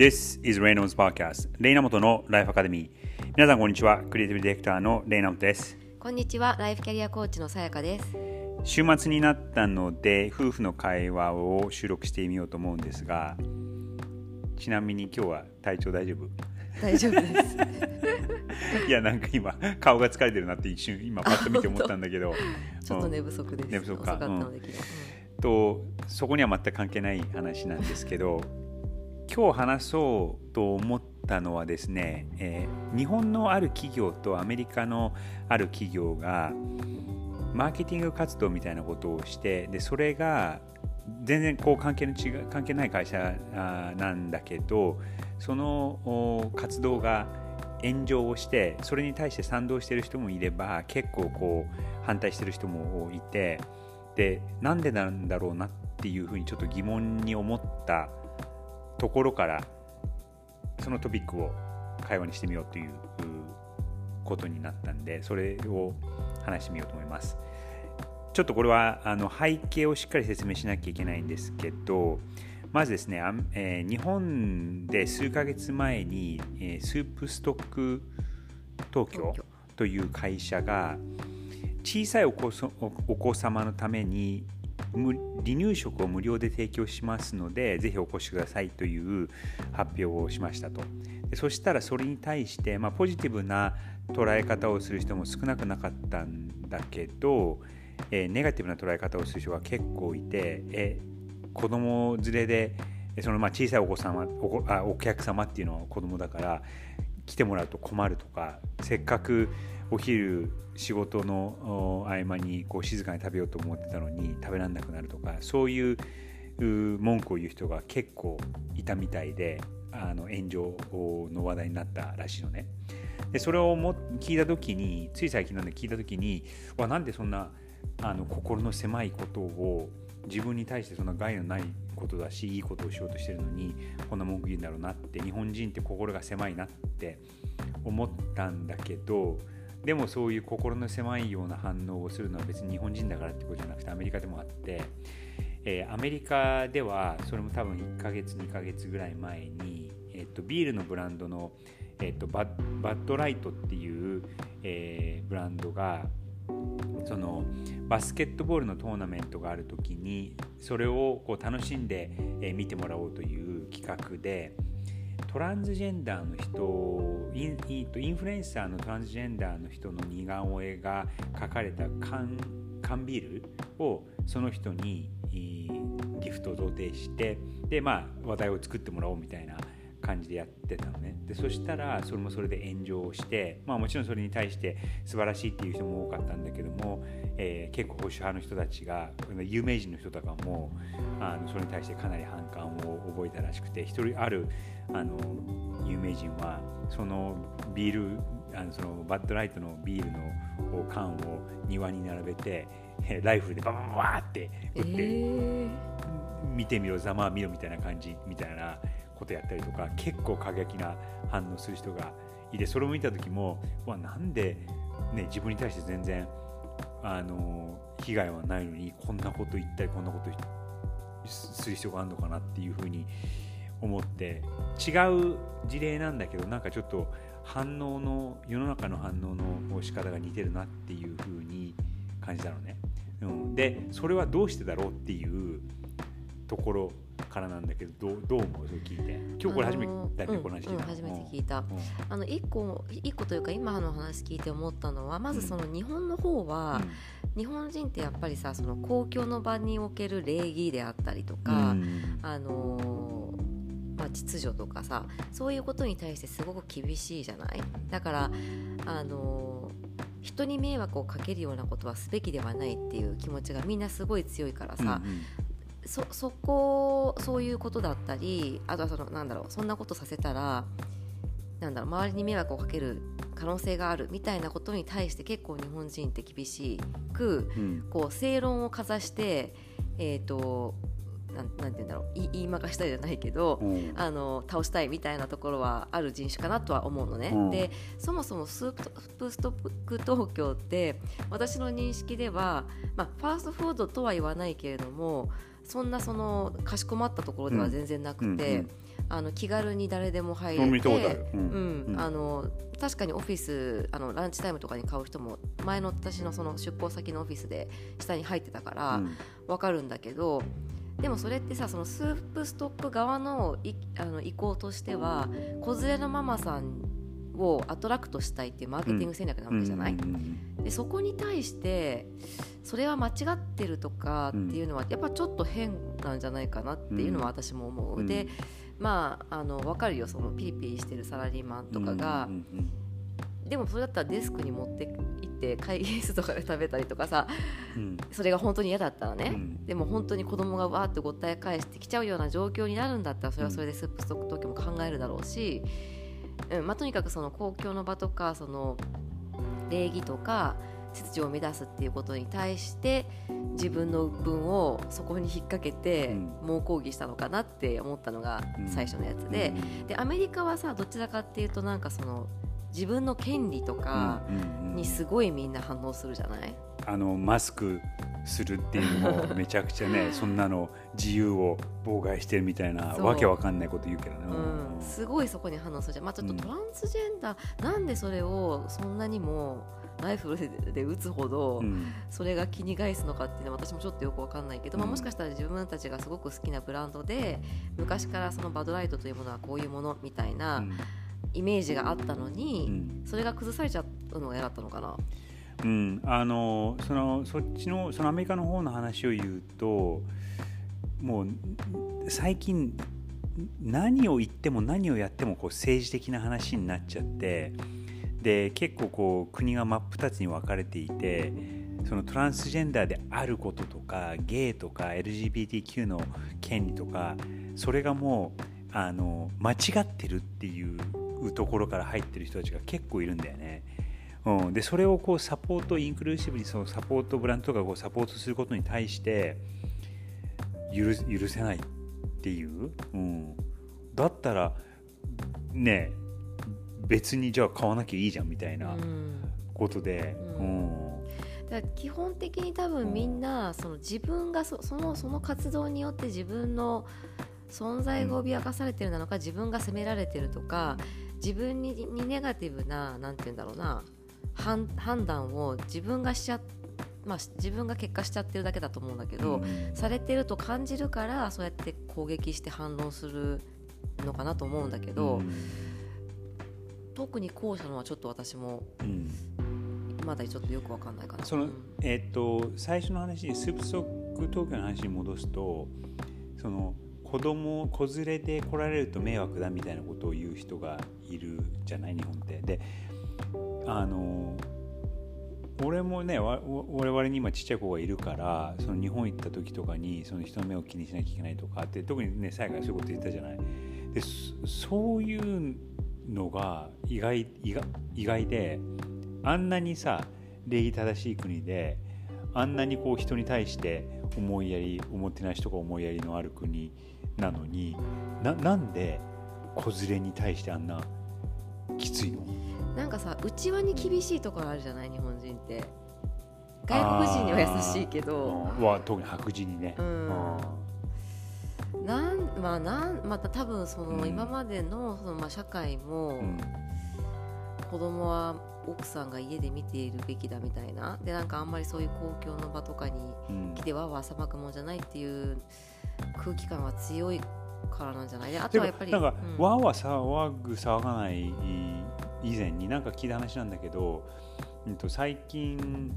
This is Reynolds Podcast レイナモトのライフアカデミー。皆さんこんにちは。クリエイティブディレクターのレイナモトです。こんにちは。ライフキャリアコーチのさやかです。週末になったので夫婦の会話を収録してみようと思うんですがちなみに今日は体調大丈夫？大丈夫です。いやなんか今顔が疲れてるなって一瞬今パッと見て思ったんだけど。ちょっと寝不足です、寝不足か。そこには全く関係ない話なんですけど今日話そうと思ったのはですね、えー日本のある企業とアメリカのある企業がマーケティング活動みたいなことをしてでそれが全然こう関係の違関係ない会社なんだけどその活動が炎上をしてそれに対して賛同してる人もいれば結構こう反対してる人もいてでなんでなんだろうなっていうふうにちょっと疑問に思ったところからそのトピックを会話にしてみようということになったんでそれを話してみようと思います。ちょっとこれはあの背景をしっかり説明しなきゃいけないんですけどまずですね、えー日本で数ヶ月前に、えースープストック東京という会社が小さいお子様のために無離乳食を無料で提供しますのでぜひお越しくださいという発表をしましたと。でそしたらそれに対して、まあ、ポジティブな捉え方をする人も少なくなかったんだけど、えーネガティブな捉え方をする人が結構いて、え子供連れでそのまあ小さいお子様おあお客様っていうのは子供だから来てもらうと困るとかせっかくお昼仕事の合間にこう静かに食べようと思ってたのに食べられなくなるとかそういうう文句を言う人が結構いたみたいであの炎上の話題になったらしいのね。でそれをも聞いた時につい最近なんで聞いた時にわなんでそんなあの心の狭いことを自分に対してそんな害のないことだしいいことをしようとしてるのにこんな文句言うんだろうなって日本人って心が狭いなって思ったんだけどでもそういう心の狭いような反応をするのは別に日本人だからってことじゃなくてアメリカでもあって、えーアメリカではそれも多分1ヶ月2ヶ月ぐらい前に、えっとビールのブランドの、えっとバッバッドライトっていう、えーブランドがそのバスケットボールのトーナメントがある時にそれをこう楽しんで、え見てもらおうという企画でトランスジェンダーの人インインフルエンサーのトランスジェンダーの人の似顔絵が描かれた缶缶ビールをその人にギフトを贈呈してでまあ話題を作ってもらおうみたいな感じでやってたのね。でそしたらそれもそれで炎上をして、まあ、もちろんそれに対して素晴らしいっていう人も多かったんだけども、えー結構保守派の人たちが有名人の人とかもあのそれに対してかなり反感を覚えたらしくて一人あるあの有名人はそのビールあのそのバッドライトのビールの缶を庭に並べてえーライフルでババババーって撃って、え見てみろざまあ見ろみたいな感じみたいなことやったりとか結構過激な反応する人がいてそれを見た時もわなんで、ね、自分に対して全然あの被害はないのにこんなこと言ったりこんなことする必要があるのかなっていうふうに思って違う事例なんだけどなんかちょっと反応の世の中の反応の仕方が似てるなっていうふうに感じたのね。うん、でそれはどうしてだろうっていうところからなんだけどどうどう思う？それ聞いて。今日これ初めてだよね、うんこの話聞いたの。うん初めて聞いた。うん。あの一個一個というか今の話聞いて思ったのはまずその日本の方は、日本人ってやっぱりさその公共の場における礼儀であったりとうんか、うん。あのーまあ、秩序とかさそういうことに対してすごく厳しいじゃない？だから、あのー人に迷惑をかけるようなことはすべきではないっていう気持ちがみんなすごい強いからさ、うんうんそそこそういうことだったりあとはそのなんだろうそんなことさせたらなんだろう周りに迷惑をかける可能性があるみたいなことに対して結構日本人って厳しくうん。こう正論をかざしてえっ、となんなんて言うんだろう言い言いまかしたいじゃないけど、うん。あの倒したいみたいなところはある人種かなとは思うのね。うん。でそもそもスープストック 東京って私の認識では、まあ、ファーストフードとは言わないけれどもそんなそのかしこまったところでは全然なくて、うんうん。うんあの気軽に誰でも入れてる、ううん。うん。あの確かにオフィスあのランチタイムとかに買う人も前の私のその出向先のオフィスで下に入ってたからうん。わかるんだけど、でもそれってさそのスープストック側のいあの意向としては子連れのママさんをアトラクトしたいっていうマーケティング戦略なわけじゃない、でそこに対してそれは間違ってるとかっていうのはやっぱちょっと変なんじゃないかなっていうのは私も思う、うん。でまああの分かるよそのピリピリしてるサラリーマンとかが、でもそれだったらデスクに持って行って会議室とかで食べたりとかさうん。それが本当に嫌だったらね、うん。でも本当に子供がわーってごったえ返してきちゃうような状況になるんだったらそれはそれでスープストック東京も考えるだろうし、うんまあ、とにかくその公共の場とかその礼儀とか秩序を乱すっていうことに対して自分の分をそこに引っ掛けてうん。猛抗議したのかなって思ったのがうん。最初のやつで,、でアメリカはさどちらかっていうとなんかその自分の権利とかうんうんうん。にすごいみんな反応するじゃない、あのマスクするっていうのもめちゃくちゃね そんなの自由を妨害してるみたいなわけわかんないこと言うけどね。うん、すごいそこに反応する。じゃん、まあ、ちょっとうんトランスジェンダー、なんでそれをそんなにもライフルで打つほどうん。それが気に返すのかっていうのは私もちょっとよくわかんないけど、まあ、うんもしかしたら自分たちがすごく好きなブランドで昔からそのバドライトというものはこういうものみたいなイメージがあったのうに、ん。それが崩されちゃうのが嫌だったのかな。うん、あのそのそっちのそのアメリカの方の話を言うともう最近何を言っても何をやってもこう政治的な話になっちゃってで結構こう国が真っ二つに分かれていてそのトランスジェンダーであることとかゲイとか LGBTQ の権利とかそれがもうあの間違ってるっていうところから入ってる人たちが結構いるんだよね。うん、でそれをこうサポートインクルーシブにそのサポートブランドとかこうサポートすることに対して許許せないっていう、うん、だったらね別にじゃあ買わなきゃいいじゃんみたいなうん。ことで、ううん。んだ基本的に多分みんなその自分がそそのその活動によって自分の存在が脅かされてるなのか自分が責められてるとか自分ににネガティブななんて言うんだろうな判判断を自分がしちゃまあし自分が結果しちゃってるだけだと思うんだけど、うんされてると感じるからそうやって攻撃して反論するのかなと思うんだけど、うん特に後者のはちょっと私もうんまだちょっとよくわかんないかな。そのうんえっと最初の話スープストック東京の話に戻すとその子供子連れで来られると迷惑だみたいなことを言う人がいるじゃない日本って。であの俺もね我々に今ちっちゃい子がいるからその日本行った時とかにその人の目を気にしなきゃいけないとかって特にね最後はそういうこと言ったじゃない。でそういうのが意外意外意外であんなにさ礼儀正しい国であんなにこう人に対して思いやりおもてなしとか思いやりのある国なのにななんで子連れに対してあんなきついの？なんかさ内輪に厳しいところあるじゃない日本人って。外国人には優しいけど。は特に白人にね。うん。あなんまあなんまた多分そのうん。今までのそのまあ社会もーうん。子供は奥さんが家で見ているべきだみたいな。でなんかあんまりそういう公共の場とかにうん来てわーわー騒ぐもんじゃないっていう空気感は強いからなんじゃない？であとはやっぱりなんか、うん。わーわー騒ぐ騒がない以前になんか聞いた話なんだけど、うん、と最近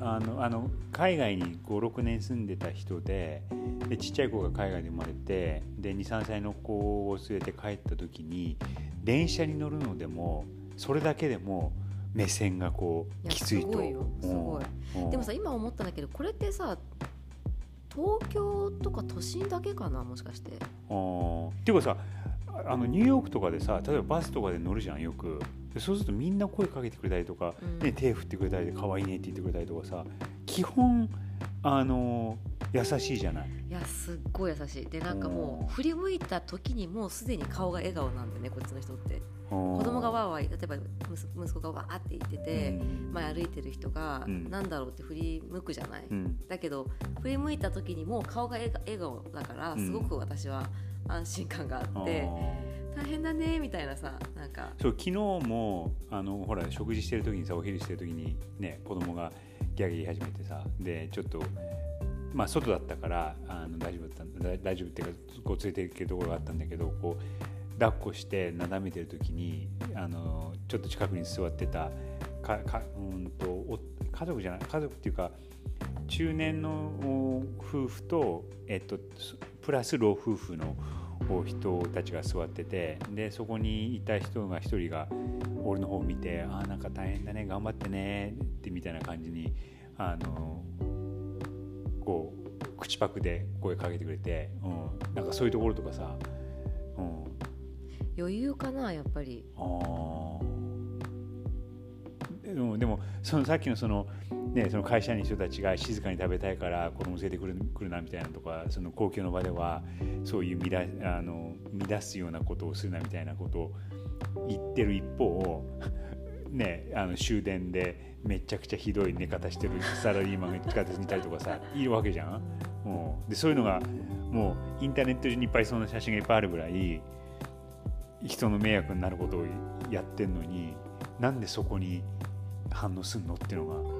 あのあの海外に56年住んでた人ででちっちゃい子が海外で生まれてで23歳の子を連れて帰った時に電車に乗るのでもそれだけでも目線がこいうやきついと。すごいよすごい。うん。でもさ今思ったんだけどこれってさ東京とか都心だけかなもしかして。っていうかさあのニューヨークとかでさ例えばバスとかで乗るじゃんよく。でそうするとみんな声かけてくれたりとか、うん。ね、手振ってくれたりで可愛いねって言ってくれたりとかさ基本あの優しいじゃない。いやすっごい優しい。でなんかもう振り向いた時にもうすでに顔が笑顔なんだよねこっちの人って。子子供がわーわー例えば息息子がわーって言ってて、うん。前歩いてる人が、うん。なんだろうって振り向くじゃない、うん。だけど振り向いた時にもう顔が笑笑顔だからうん。すごく私は安心感がああって、ー。大変だねみたいなさなんか。そう昨日もあのほら食事してる時にさお昼してる時にね子供がギャーギャー言い始めてさでちょっとまあ外だったからあの大丈夫だっただ大丈夫っていうかこう連れて行けるところがあったんだけどこう抱っこしてなだめてる時にあのちょっと近くに座ってたかかうんとお家族じゃない家族っていうか中年のお夫婦と、えっと、すプラス老夫婦のお人たちが座っててでそこにいた人が一人が俺の方を見て「あーなんか大変だね頑張ってね」ってみたいな感じにあのこう口パクで声かけてくれて、うん、なんかそういうところとかさ、うん、余裕かなやっぱり。あー。でもでもそのさっきのその,、ね、その会社員の人たちが静かに食べたいから子供連れてくる来るなみたいなとかその公共の場ではそういう乱あの乱すようなことをするなみたいなことを言ってる一方 ね、あの終電でめちゃくちゃひどい寝方してるサラリーマンが地下鉄にいたりとかさいるわけじゃん、もう、でそういうのがもうインターネット上にいっぱいそんな写真がいっぱいあるぐらい人の迷惑になることをやってんのになんでそこに反応すんのっていうのが、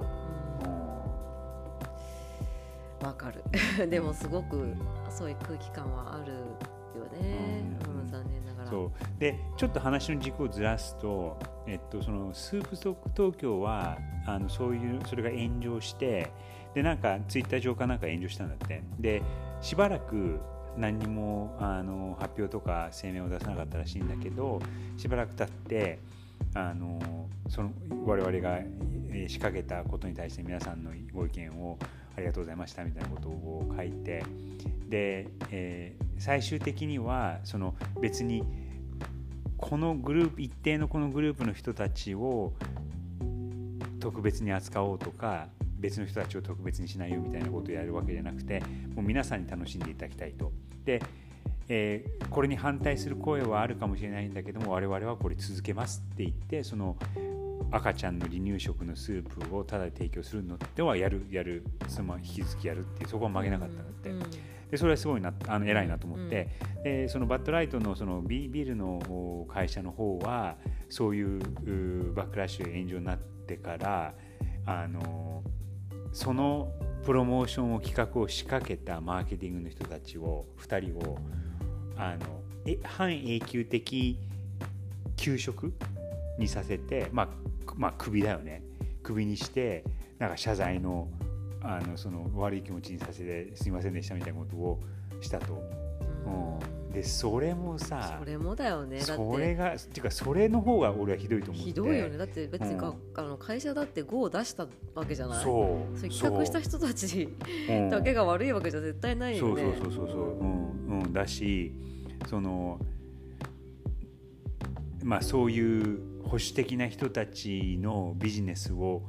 わかる。でもすごくそういう空気感はあるよね、うん。うん、残念ながら。そう。でちょっと話の軸をずらすと、えっと、そのスープストック東京はあのそういうそれが炎上してでなんかツイッター上かなんか炎上したんだって。でしばらく何にもあの発表とか声明を出さなかったらしいんだけどしばらく経ってあのその我々がえー仕掛けたことに対して皆さんのご意見をありがとうございましたみたいなことを書いてで、えー最終的にはその別にこのグループ一定のこのグループの人たちを特別に扱おうとか別の人たちを特別にしないよみたいなことをやるわけじゃなくてもう皆さんに楽しんでいただきたいと。でえーこれに反対する声はあるかもしれないんだけども我々はこれ続けますって言ってその赤ちゃんの離乳食のスープをただで提供するのではやるやるその引き続きやるっていうそこは曲げなかったんだって。うんでそれはすごいなあの偉いなと思って、でそのバッドライトのそのビビルの会社の方はそういううバックラッシュ炎上になってからあのそのプロモーションを企画を仕掛けたマーケティングの人たちを2人をあのえ半永久的休職にさせて、まあ、くまあクビだよね。クビにしてなんか謝罪のあのその悪い気持ちにさせてすいませんでしたみたいなことをしたと。うん。うん、でそれもさそれもだよね。だってそれがっていうかそれの方が俺はひどいと思って。ひどいよね。だって別にが、うん。あの会社だって GO を出したわけじゃない。そう。それ企画した人たちう。ん だけが悪いわけじゃ絶対ないよね。そうそうそうそう。うん。うん。だしそのまあそういう保守的な人たちのビジネスを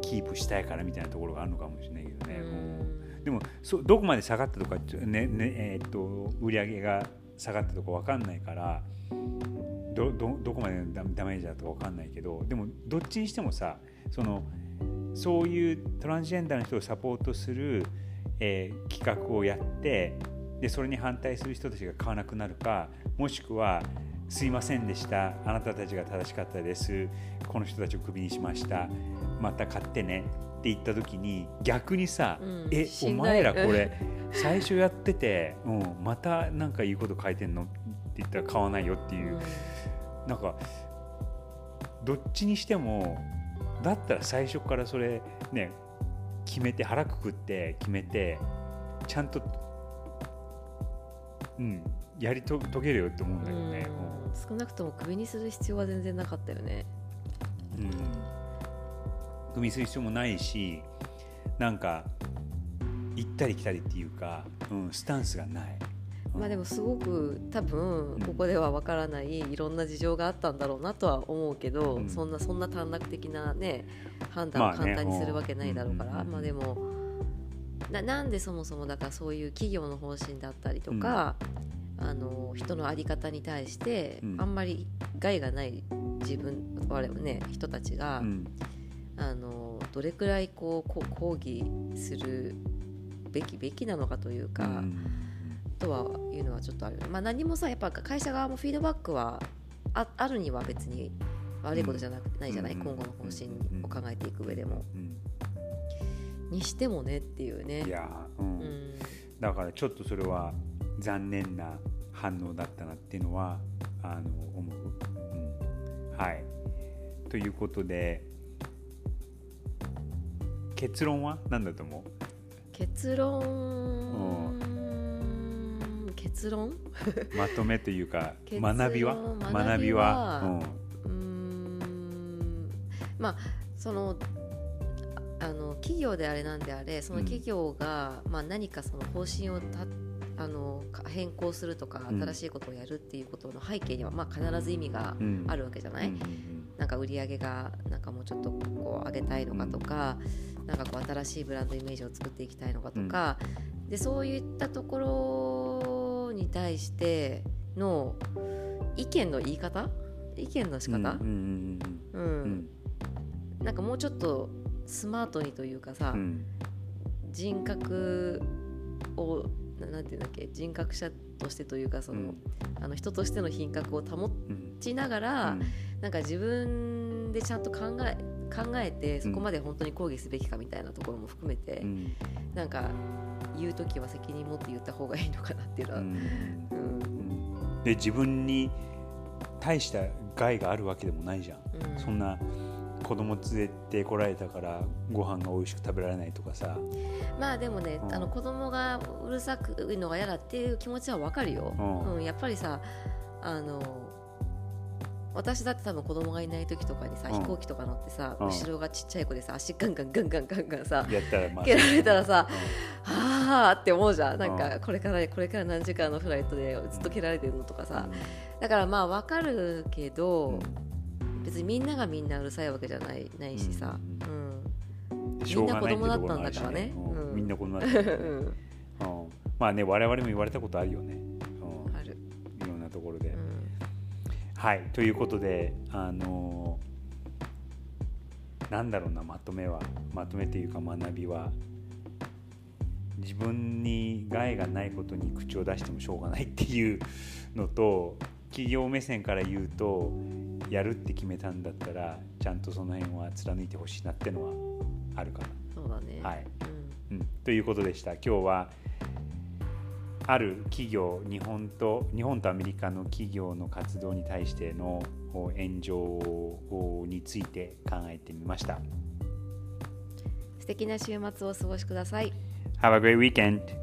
キープしたいからみたいなところがあるのかもしれないけどね、ううんんでもそどこまで下がったとかねねえーっと売り上げが下がったとか分かんないからどどどこまでダメージだとか分かんないけどでもどっちにしてもさそのそういうトランスジェンダーの人をサポートする、えー企画をやってでそれに反対する人たちが買わなくなるかもしくは「すいませんでした。あなたたちが正しかったです。この人たちをクビにしました。また買ってね」って言った時に逆にさ「うんえお前らこれ 最初やってて、うん、またなんかいいこと書いてんの?」って言ったら買わないよっていう。なんかどっちにしてもだったら最初からそれね決めて腹くくって決めてちゃんとうんやりと遂げるよって思うんだけどね。うん。少なくともクビにする必要は全然なかったよね。うん、組みする必要もないしなんか行ったり来たりっていうか、うん、スタンスがない。まあでもすごく多分ここではわからないいろんな事情があったんだろうなとは思うけど、うん。そんなそんな短絡的なね判断をまあね簡単にするわけないだろうから、うんうんうんまあでもななんでそもそもだからそういう企業の方針だったりとか、あの人の在り方に対して、うん。あんまり害がない自分我々ね人たちが、うん。あのどれくらいこうこう抗議するべきべきなのかというか、うん。とはいうのはちょっとある、まあ、何もさやっぱ会社側もフィードバックはああるには別に悪いことじゃなくないじゃない、うん。今後の方針を考えていく上でも、うん。にしてもねっていうね。いやうん。だからちょっとそれは残念な反応だったなっていうのはあの思う、うん、はい。ということで結論は何だと思う？結論、結論まとめというか学びは？学びはうーん。まあそのああの企業であれなんであれその企業が、まあ、何かその方針をたあのか変更するとかうん。新しいことをやるっていうことの背景には、まあ、必ず意味がうん。うん。あるわけじゃない、うんなんか売り上げがなんかもうちょっとこう上げたいのかとか、なんかこう新しいブランドイメージを作っていきたいのかとか、でそういったところに対しての意見の言い方？意見の仕方、うんうんうんうん。うん。なんかもうちょっとスマートにというかさ、うん。人格をななんていうんだっけ人格者としてというかその、うん。あの人としての品格を保うん。ちながら、なんか自分でちゃんと考え考えてそこまで本当に抗議すべきかみたいなところも含めて、うん。なんか言う時は責任持って言った方がいいのかなっていうのは、うん。うん。うん。で自分に大した害があるわけでもないじゃん、うん。そんな子供連れてこられたからご飯が美味しく食べられないとかさ、まあでもね、うん。あの子供がうるさくのが嫌だっていう気持ちはわかるよ、うん。うんやっぱりさあの私だって多分子供がいない時とかにさ、うん。飛行機とか乗ってさ、うん。後ろがちっちゃい子でさ足ガンガンガンガンガンガンさやったらまあ蹴られたらさうはあって思うじゃん。なんうかこれからこれから何時間のフライトでずっと蹴られてるのとかん。さ、だからまあわかるけど、うん別にみんながみんなうるさいわけじゃないないしさ、ううんみんな子供だったんだからね。うん。うん。みんな子供だったんだからね。うん。うんまあね我々も言われたことあるよね、うん。ある、いろんなところで、うん。はい。ということであのなんだろうなまとめは。まとめというか学びは。自分に害がないことに口を出してもしょうがないっていうのと企業目線から言うとやるって決めたんだったらちゃんとその辺は貫いてほしいなってのはあるかそうだね、な。はいうんうん、ということでした今日はある企業日本と日本とアメリカの企業の活動に対してのお炎上について考えてみました。素敵な週末をお過ごしください。Have a great weekend!